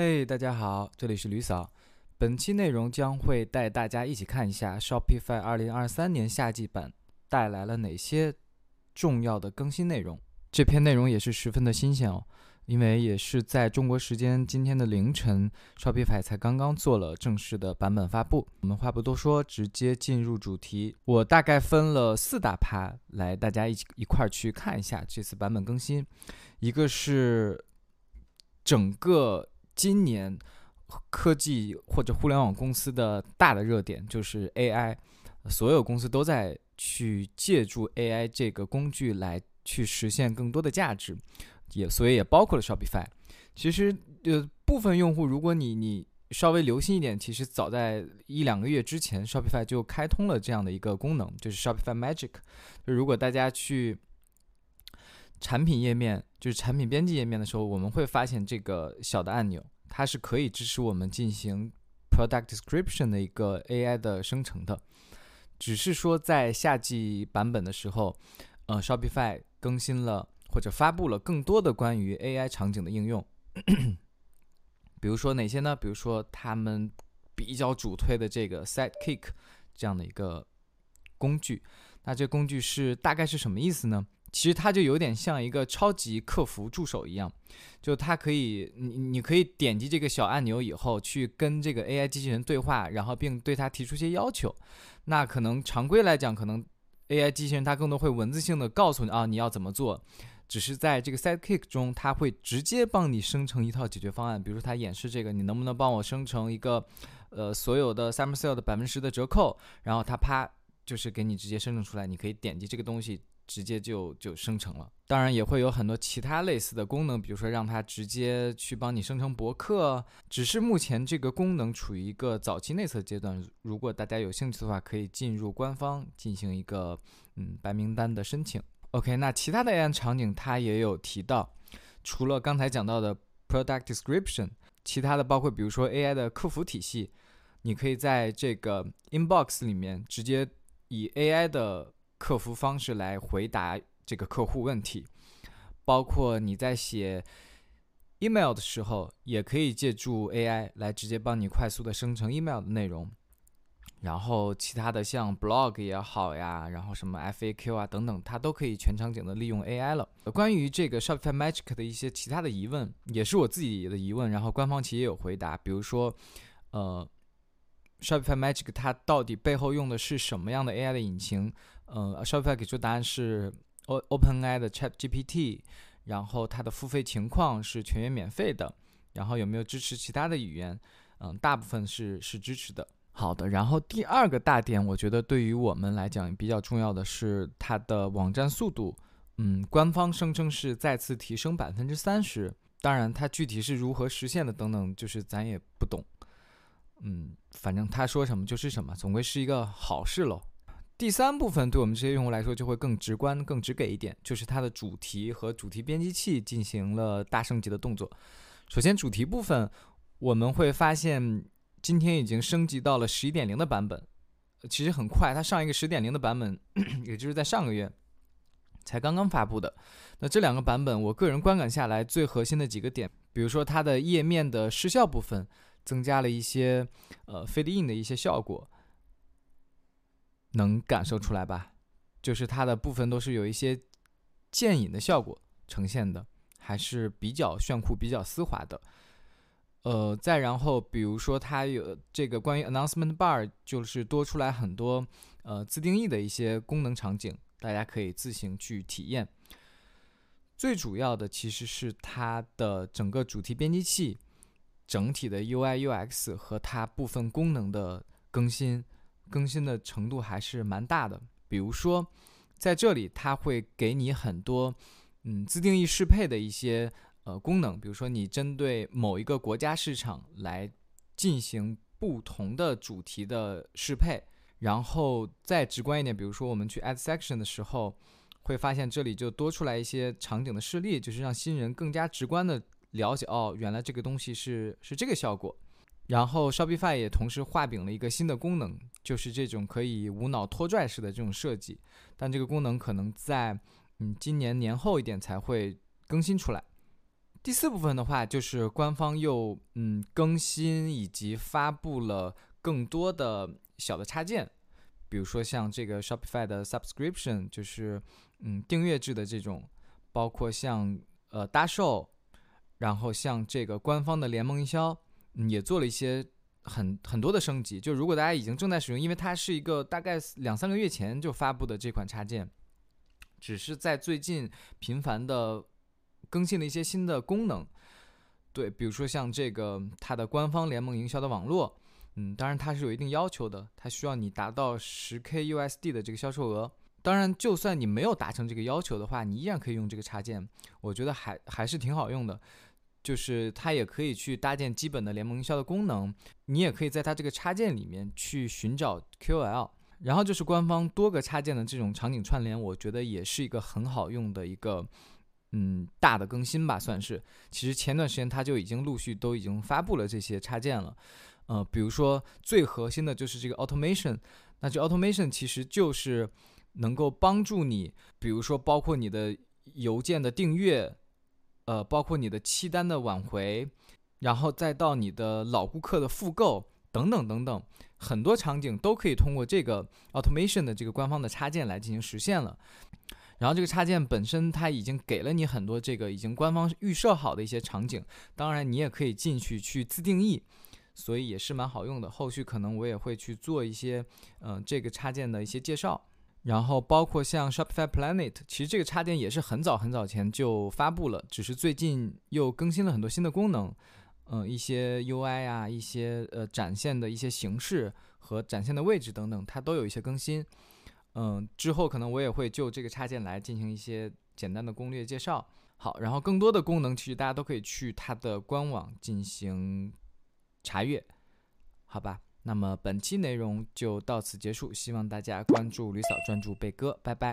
嘿，大家好，这里是吕嫂。本期内容将会带大家一起看一下 Shopify 2023年夏季版带来了哪些重要的更新内容。这篇内容也是十分的新鲜哦，因为也是在中国时间今天的凌晨，Shopify 才刚刚做了正式的版本发布。我们话不多说，直接进入主题。我大概分了四大趴来，大家一起一块儿去看一下这次版本更新。一个是整个今年科技或者互联网公司的大的热点，就是 AI，所有公司都在去借助 AI 这个工具来去实现更多的价值，也所以也包括了 Shopify。其实呃部分用户，如果你你稍微留心一点，其实早在一两个月之前，Shopify 就开通了这样的一个功能，就是 Shopify Magic。就如果大家去产品页面就是产品编辑页面的时候，我们会发现这个小的按钮，它是可以支持我们进行 product description 的一个 AI 的生成的。只是说在夏季版本的时候，呃，Shopify 更新了或者发布了更多的关于 AI 场景的应用。比如说哪些呢？比如说他们比较主推的这个 Sidekick 这样的一个工具。那这工具是大概是什么意思呢？其实它就有点像一个超级客服助手一样，就它可以，你你可以点击这个小按钮以后，去跟这个 AI 机器人对话，然后并对它提出一些要求。那可能常规来讲，可能 AI 机器人它更多会文字性的告诉你啊你要怎么做，只是在这个 Sidekick 中，它会直接帮你生成一套解决方案。比如说它演示这个，你能不能帮我生成一个，呃，所有的 Summer Sale 的百分之十的折扣，然后它啪就是给你直接生成出来，你可以点击这个东西。直接就就生成了，当然也会有很多其他类似的功能，比如说让它直接去帮你生成博客。只是目前这个功能处于一个早期内测阶段，如果大家有兴趣的话，可以进入官方进行一个嗯白名单的申请。OK，那其他的 AI 场景它也有提到，除了刚才讲到的 Product Description，其他的包括比如说 AI 的客服体系，你可以在这个 Inbox 里面直接以 AI 的客服方式来回答这个客户问题，包括你在写 email 的时候，也可以借助 AI 来直接帮你快速的生成 email 的内容。然后其他的像 blog 也好呀，然后什么 FAQ 啊等等，它都可以全场景的利用 AI 了。关于这个 Shopify Magic 的一些其他的疑问，也是我自己的疑问，然后官方其实也有回答，比如说，呃，Shopify Magic 它到底背后用的是什么样的 AI 的引擎？呃，Shopify 给出答案是 O OpenAI 的 ChatGPT，然后它的付费情况是全员免费的，然后有没有支持其他的语言？嗯，大部分是是支持的。好的，然后第二个大点，我觉得对于我们来讲比较重要的是它的网站速度。嗯，官方声称是再次提升百分之三十，当然它具体是如何实现的等等，就是咱也不懂。嗯，反正他说什么就是什么，总归是一个好事喽。第三部分对我们这些用户来说就会更直观、更直给一点，就是它的主题和主题编辑器进行了大升级的动作。首先，主题部分我们会发现今天已经升级到了十一点零的版本，其实很快，它上一个十点零的版本，也就是在上个月才刚刚发布的。那这两个版本，我个人观感下来最核心的几个点，比如说它的页面的失效部分增加了一些呃 fade in 的一些效果。能感受出来吧？就是它的部分都是有一些渐隐的效果呈现的，还是比较炫酷、比较丝滑的。呃，再然后，比如说它有这个关于 announcement bar，就是多出来很多呃自定义的一些功能场景，大家可以自行去体验。最主要的其实是它的整个主题编辑器整体的 UI UX 和它部分功能的更新。更新的程度还是蛮大的，比如说，在这里它会给你很多，嗯，自定义适配的一些呃功能，比如说你针对某一个国家市场来进行不同的主题的适配，然后再直观一点，比如说我们去 add section 的时候，会发现这里就多出来一些场景的示例，就是让新人更加直观的了解，哦，原来这个东西是是这个效果。然后 Shopify 也同时画饼了一个新的功能，就是这种可以无脑拖拽式的这种设计，但这个功能可能在嗯今年年后一点才会更新出来。第四部分的话，就是官方又嗯更新以及发布了更多的小的插件，比如说像这个 Shopify 的 Subscription，就是嗯订阅制的这种，包括像呃搭售，然后像这个官方的联盟营销，也做了一些很很多的升级。就如果大家已经正在使用，因为它是一个大概两三个月前就发布的这款插件，只是在最近频繁的。更新了一些新的功能，对，比如说像这个它的官方联盟营销的网络，嗯，当然它是有一定要求的，它需要你达到十 k USD 的这个销售额。当然，就算你没有达成这个要求的话，你依然可以用这个插件，我觉得还还是挺好用的。就是它也可以去搭建基本的联盟营销的功能，你也可以在它这个插件里面去寻找 QL，然后就是官方多个插件的这种场景串联，我觉得也是一个很好用的一个。嗯，大的更新吧，算是。其实前段时间它就已经陆续都已经发布了这些插件了。呃，比如说最核心的就是这个 automation。那这 automation 其实就是能够帮助你，比如说包括你的邮件的订阅，呃，包括你的期单的挽回，然后再到你的老顾客的复购等等等等，很多场景都可以通过这个 automation 的这个官方的插件来进行实现了。然后这个插件本身，它已经给了你很多这个已经官方预设好的一些场景，当然你也可以进去去自定义，所以也是蛮好用的。后续可能我也会去做一些，嗯，这个插件的一些介绍。然后包括像 Shopify Planet，其实这个插件也是很早很早前就发布了，只是最近又更新了很多新的功能，嗯，一些 UI 啊，一些呃展现的一些形式和展现的位置等等，它都有一些更新。嗯，之后可能我也会就这个插件来进行一些简单的攻略介绍。好，然后更多的功能其实大家都可以去它的官网进行查阅，好吧？那么本期内容就到此结束，希望大家关注吕嫂，专注贝哥，拜拜。